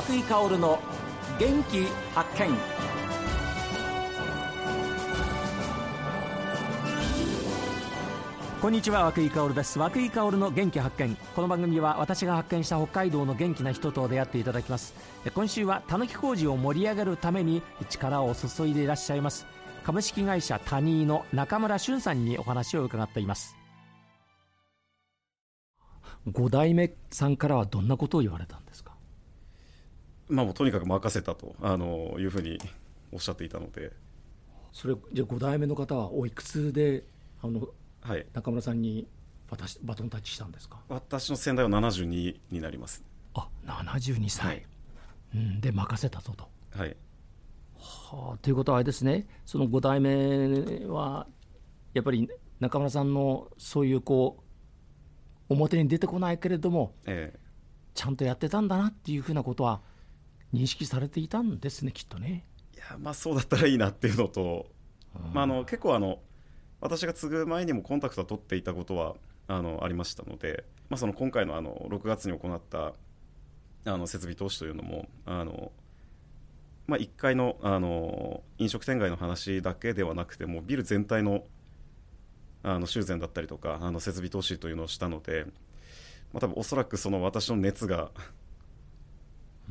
和久井薫の元気発見。こんにちは和井薫です。和井薫の元気発見。この番組は私が発見した北海道の元気な人と出会っていただきます。今週はたぬき工事を盛り上げるために力を注いでいらっしゃいます。株式会社タニーの中村俊さんにお話を伺っています。5代目さんからはどんなことを言われたんですか？まあ、もうとにかく任せたとあのいうふうにおっしゃっていたので、それじゃあ5代目の方はおいくつであのはい、中村さんに渡しバトンタッチしたんですか？私の先代は72になります。あ72歳、はい。うん、で任せたぞと。はい、はあ、ということはあれですね。その5代目はやっぱり中村さんのそういうこう表に出てこないけれどもえ。ちゃんとやってたんだなっていうふうなことは認識されていたんですねきっとね。えいやまあそうだったらいいなっていうのと、まあ、あの結構あの私が継ぐ前にもコンタクトは取っていたことはあのありましたので、まあ、その今回のあの6月に行ったあの設備投資というのもあの、まあ、1階のあの飲食店街の話だけではなくてもうビル全体のあの修繕だったりとかあの設備投資というのをしたので、まあ、多分おそらくその私の熱が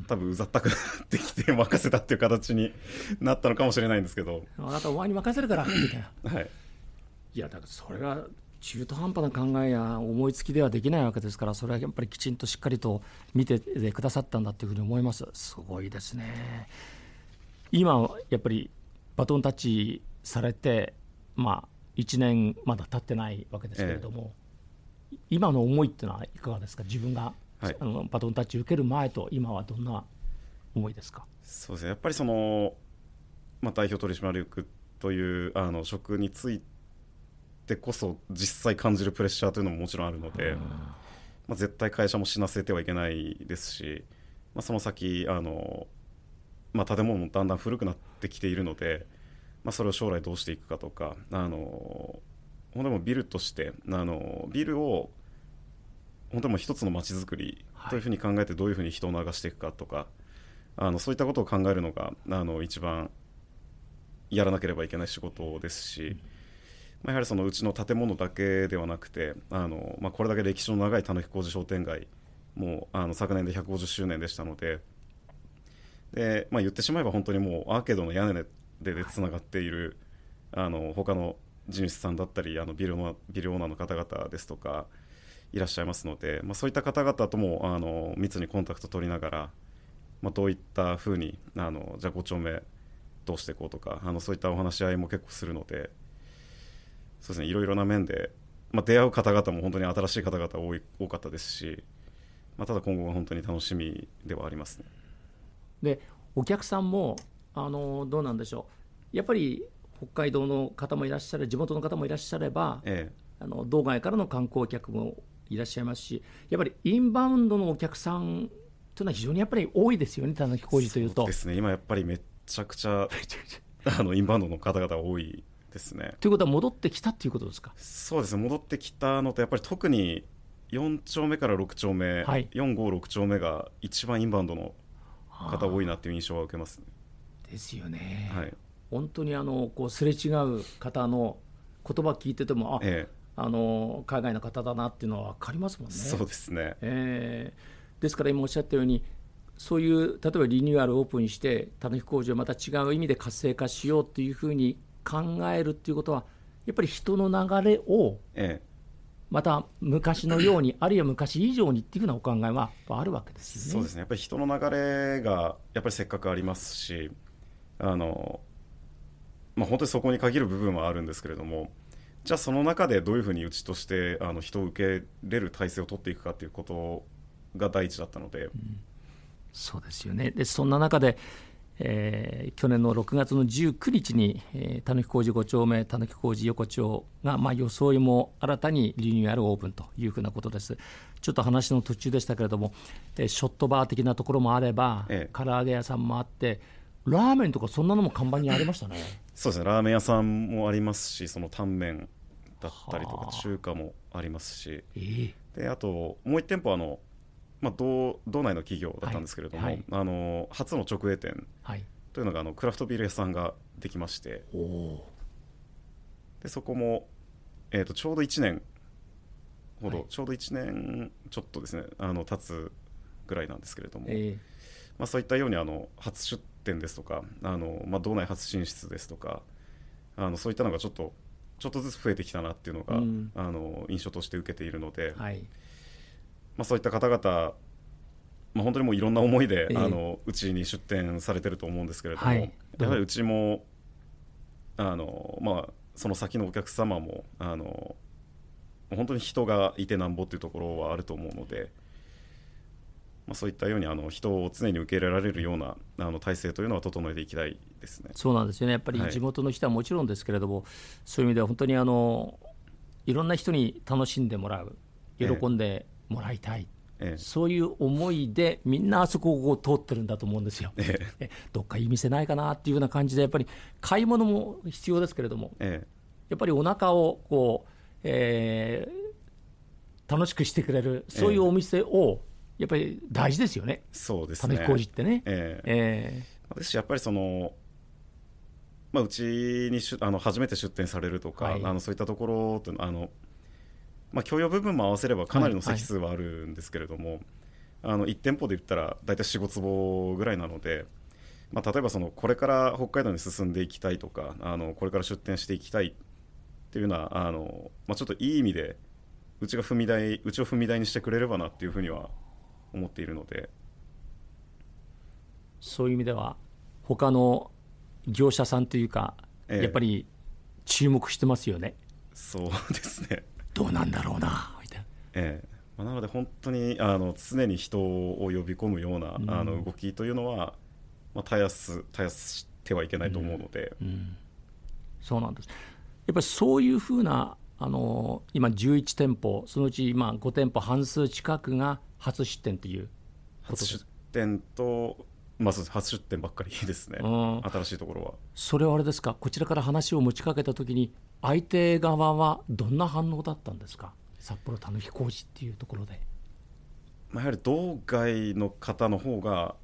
多分うざったくなってきて任せたっていう形になったのかもしれないんですけど、あなたお前に任せるからみたいな。はい、いやだからそれが中途半端な考えや思いつきではできないわけですからそれはやっぱりきちんとしっかりと見てくださったんだというふうに思います。すごいですね。今やっぱりバトンタッチされてまあ1年まだ経ってないわけですけれども、今の思いっていうのはいかがですか？自分が、はい。あのバトンタッチ受ける前と今はどんな思いですか？そうですね。やっぱりその、まあ、代表取締役というあの職についてこそ実際感じるプレッシャーというのももちろんあるので、まあ、絶対会社も死なせてはいけないですし、まあ、その先あの、まあ、建物もだんだん古くなってきているので、まあ、それを将来どうしていくかとかあの本当にもうビルとしてあのビルを本当にもう一つの街づくりというふうに考えてどういうふうに人を流していくかとか、あのそういったことを考えるのがあの一番やらなければいけない仕事ですし、まあ、やはりそのうちの建物だけではなくてあの、まあ、これだけ歴史の長いたぬき工事商店街もうあの昨年で150周年でしたのでで、まあ、言ってしまえば本当にもうアーケードの屋根ででつながっている、あの他の地主さんだったりあのビルのビルオーナーの方々ですとかいらっしゃいますので、まあ、そういった方々ともあの密にコンタクト取りながら、まあ、どういったふうにあのじゃあ5丁目どうしていこうとかあのそういったお話し合いも結構するのでそうですねいろいろな面で、まあ、出会う方々も本当に新しい方々多い多かったですし、まあ、ただ今後が本当に楽しみではありますね。でお客さんもあのどうなんでしょうやっぱり北海道の方もいらっしゃる地元の方もいらっしゃればえあの道外からの観光客もいらっしゃいますしやっぱりインバウンドのお客さんというのは非常にやっぱり多いですよねたぬきえ工事というと。ですね今やっぱりめっちゃくちゃあのインバウンドの方々多いですね。ということは戻ってきたということですか？そうですね戻ってきたのとやっぱり特に4丁目から6丁目、はい4、5、6丁目が一番インバウンドの方多いなっていう印象は受けますね。ですよね。はい本当にあのこうすれ違う方の言葉聞いててもあ、えあの海外の方だなっていうのは分かりますもんね。えそうですね。えーですから今おっしゃったようにそういう例えばリニューアルをオープンしてたぬき工事をまた違う意味で活性化しようっていうふうに考えるっていうことはやっぱり人の流れをえまた昔のようにあるいは昔以上にっていうふうなお考えはあるわけでえすよね。そうですねやっぱり人の流れがやっぱりせっかくありますしあの、まあ、本当にそこに限る部分はあるんですけれどもじゃあその中でどういうふうにうちとしてあの人を受け入れる体制を取っていくかということが第一だったので、そうですよね。でそんな中で、えー去年の6月の19日にえーたぬき工事5丁目たぬき工事横丁が、まあ、装いも新たにリニューアルオープンというふうなことです。ちょっと話の途中でしたけれども、えーショットバー的なところもあれば、ええ。唐揚げ屋さんもあってラーメンとかそんなのも看板にありましたね。そうですね。ラーメン屋さんもありますしそのタンメンだったりとはあ。か中華もありますし。ええ。であともう1店舗あのまあ、道道内の企業だったんですけれども、はい。はいあの初の直営店はい。というのがあのクラフトビール屋さんができまして。でそこも、えー、とちょうど1年ほど、はい。ちょうど1年ちょっとですねあの経つぐらいなんですけれども、えまあ、そういったようにあの初出店ですとかあの、まあ、道内初進出ですとかあのそういったのがちょっとちょっとずつ増えてきたなっていうのが、うん。あの印象として受けているので、えはい。まあ、そういった方々、まあ、本当にもういろんな思いで、ええ。あのうちに出店されてると思うんですけれども、はい。やはりうちもあの、まあ、その先のお客様もあの本当に人がいてなんぼっていうところはあると思うので、まあ、そういったようにあの人を常に受け入れられるようなあの体制というのは整えていきたいですね。そうなんですよね。やっぱりはい。地元の人はもちろんですけれども、そういう意味では本当にあのいろんな人に楽しんでもらう喜え。えんでもらいたい、ええ。そういう思いでみんなあそこを通ってるんだと思うんですよ。ええ。えどっかいい店ないかなっていうような感じでやっぱり買い物も必要ですけれどもえやっぱりお腹をこう、えー楽しくしてくれるそういうお店をやっぱり大事ですよねえそうです種ね。工事ってね。えええですしやっぱりその、まあ、うちにしゅあの初めて出店されるとか、はいあのそういったところというのはあの、まあ、共用部分も合わせればかなりの席数はあるんですけれども、あの1店舗で言ったら大体45坪ぐらいなので、まあ、例えばそのこれから北海道に進んでいきたいとかあのこれから出店していきたいっていうのはあの、まあ、ちょっといい意味でうちが踏み台うちを踏み台にしてくれればなっていうふうには思っているので。そういう意味では他の業者さんというか、ええ。やっぱり注目してますよね。そうですね。どうなんだろうなみたいな。ええ。まあ、なので本当にあの常に人を呼び込むような、うん。あの動きというのは、まあ、絶やす絶やしてはいけないと思うので、うん。そうなんです。やっぱりそういうふうな、あの今11店舗、そのうち今5店舗半数近くが初出店という初出店と、まあ、そうです。初出店ばっかりですね、うん。新しいところは。それはあれですか、こちらから話を持ちかけたときに、相手側はどんな反応だったんですか、札幌たぬき工事っていうところで。まあ、やはり道外の方の方が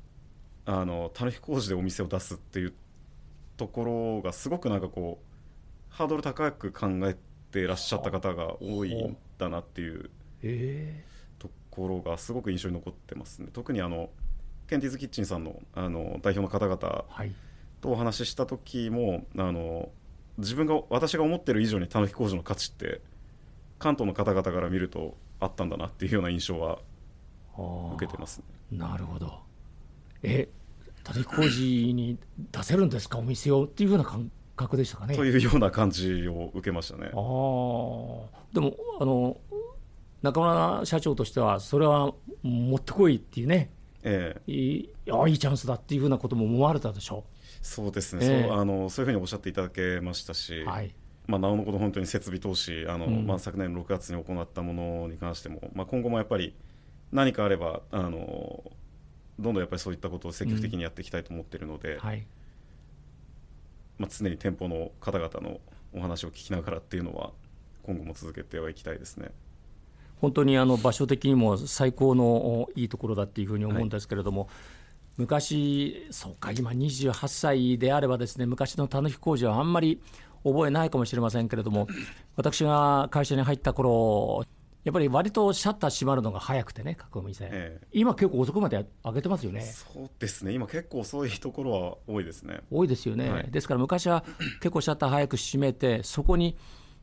あのたぬき工事でお店を出すっていうところがすごくなんかこうハードル高く考えていらっしゃった方が多いんだなっていうえところがすごく印象に残ってますね。特にあのケンティーズキッチンさんのあの代表の方々はい、とお話しした時もあの自分が私が思ってる以上にたぬき工事の価値って関東の方々から見るとあったんだなっていうような印象は受けてますね。なるほど。え、たぬき工事に出せるんですか、お店を？っていうふうな感覚でしたかね。というような感じを受けましたね。あ。あ。でもあの中村社長としてはそれは持ってこいっていうね。ええ。いいあいいチャンスだっていうふうなことも思われたでしょそうですね、ええ。そうあのそういうふうにおっしゃっていただけましたし、う、はい、まあ、なおのこと本当に設備投資あの、うん。まあ、昨年6月に行ったものに関しても、まあ、今後もやっぱり何かあればあのどんどんやっぱりそういったことを積極的にやっていきたいと思っているので、はい、まあ、常に店舗の方々のお話を聞きながらっていうのは今後も続けてはいきたいですね。本当にあの場所的にも最高のおいいところだっていうふうに思うんですけれども、昔、そうか、今28歳であればですね昔のたぬき工事はあんまり覚えないかもしれませんけれども、私が会社に入った頃やっぱり割とシャッター閉まるのが早くてね、各お店、ええ。今結構遅くまで開けてますよね。そうですね。今結構遅いところは多いですね。多いですよね、はい。ですから昔は 結構シャッター早く閉めて、そこに、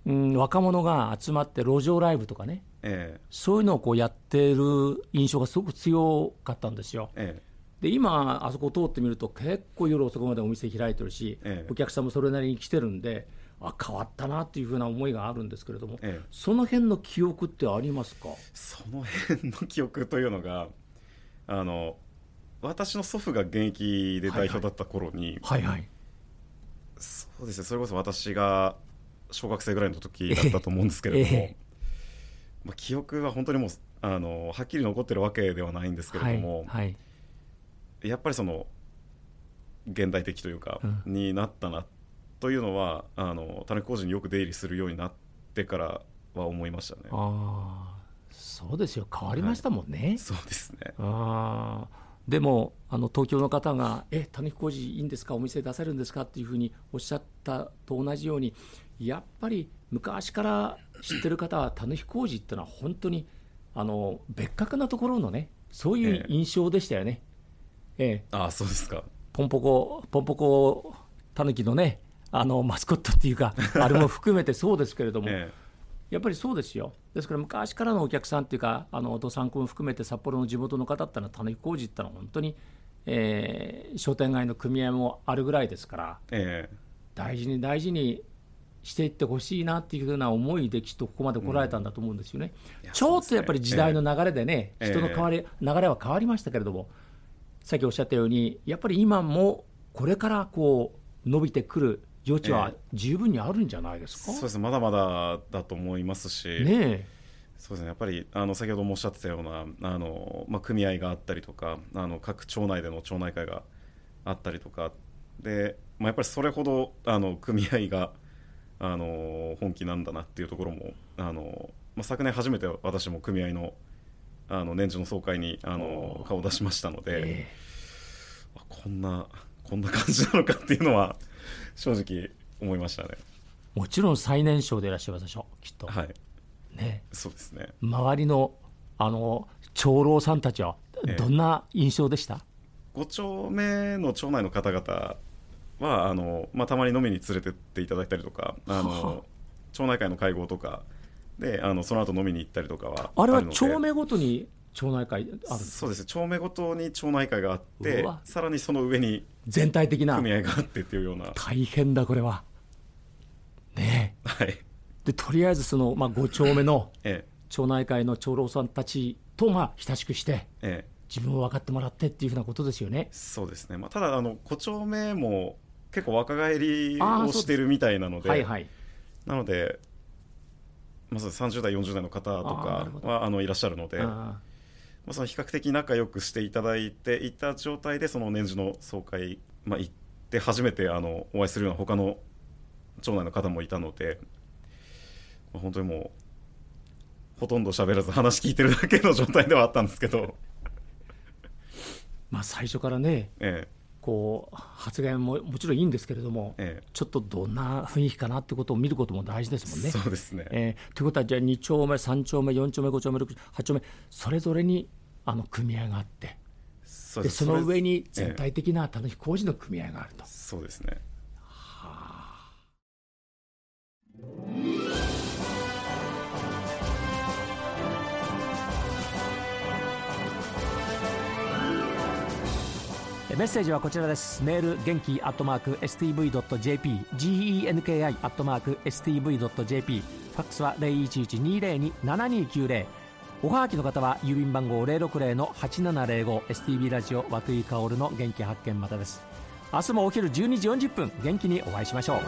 うん、若者が集まって路上ライブとかね、えそういうのをこうやってる印象がすごく強かったんですよ。ええ。で今、あそこ通ってみると、結構夜遅くまでお店開いてるし、ええ。お客さんもそれなりに来てるんで、あ変わったなっていうふうな思いがあるんですけれども、ええ。その辺の記憶ってありますか？その辺の記憶というのがあの私の祖父が現役で代表だった頃に、はい。はい。そうですね。それこそ私が小学生ぐらいの時だったと思うんですけれども、ええ。まあ、記憶は本当にもうあのはっきり残ってるわけではないんですけれども、はい。はい。やっぱりその現代的というか、うになったなというのはあの種工事によく出入りするようになってからは思いましたね。ああそうですよ。変わりましたもんね、そうですね。あー。でもあの東京の方が「えたぬき工事いいんですか？お店出せるんですか?」っていうふうにおっしゃったと同じようにやっぱり昔から知ってる方はたぬき工事ってのは本当にあの別格なところのねそういう印象でしたよね。ええ。ああそうですか。ポンポコ、ポンポコたぬきのね、あのマスコットっていうか、あれも含めてそうですけれども、えやっぱりそうですよ、ですから昔からのお客さんっていうか、あの土産君含めて札幌の地元の方ってのは、たぬき工事ってのは本当に、えー商店街の組合もあるぐらいですから、ええ。大事に大事にしていってほしいなっていうふうな思いで、きっとここまで来られたんだと思うんですよね。いやちょっとやっぱり時代の流れでね、ええ。人の変わり、流れは変わりましたけれども、さっきおっしゃったように、やっぱり今もこれからこう伸びてくる余地はえ十分にあるんじゃないですか？そうですねまだまだだと思いますし、ねそうですねやっぱりあの先ほどもおっしゃってたようなあの、まあ、組合があったりとかあの各町内での町内会があったりとか。で、まあ、やっぱりそれほどあの組合があの本気なんだなっていうところもあの、まあ、昨年初めて私も組合のあの年次の総会にあの顔を出しましたのえで、え。あこんなこんな感じなのかっていうのは正直思いましたね。えもちろん最年少でいらっしゃいますでしょ、きっと。はい。ね。そうですね。周りのあの長老さんたちは、ええ。どんな印象でした、5丁目の町内の方々はあの、まあ、たまに飲みに連れてっていただいたりとかあはあ。の町内会の会合とかであのその後飲みに行ったりとかはあれは町名ごとに町内会あるそうです。町名ごとに町内会があってさらにその上に全体的な。組合があってっていうような。大変だこれは。ねえ。はい。でとりあえずその、まあ、5丁目のえ町内会の長老さんたちと、まあ、親しくしてええ。え自分を分かってもらってっていうふうなことですよね。そうですね、まあ、ただあの5丁目も結構若返りをしてるみたいなのではいはい。なので、まあ、そうです。30代40代の方とかはあのいらっしゃるので。あまあ、その比較的仲良くしていただいていた状態でその年次の総会、まあ、行って初めてあのお会いするような他の町内の方もいたので、まあ、本当にもうほとんど喋らず話聞いてるだけの状態ではあったんですけど、まあ、最初からねえこう発言ももちろんいいんですけれども、ええ。ちょっとどんな雰囲気かなってことを見ることも大事ですもんえね。そうですね、えーということは、じゃあ2丁目、3丁目、4丁目、5丁目、6丁目、8丁目、それぞれにあの組合があって、そでその上に全え体的なたぬき工事の組合があると。え。そうですね。えメッセージはこちらです。メール、元気アットマーク STV.jp、genki アットマーク STV.jp、ファックスは0112027290。おはがきの方は郵便番号060-8705 STV ラジオ和久井薫の元気発見またです。明日もお昼12時40分元気にお会いしましょう。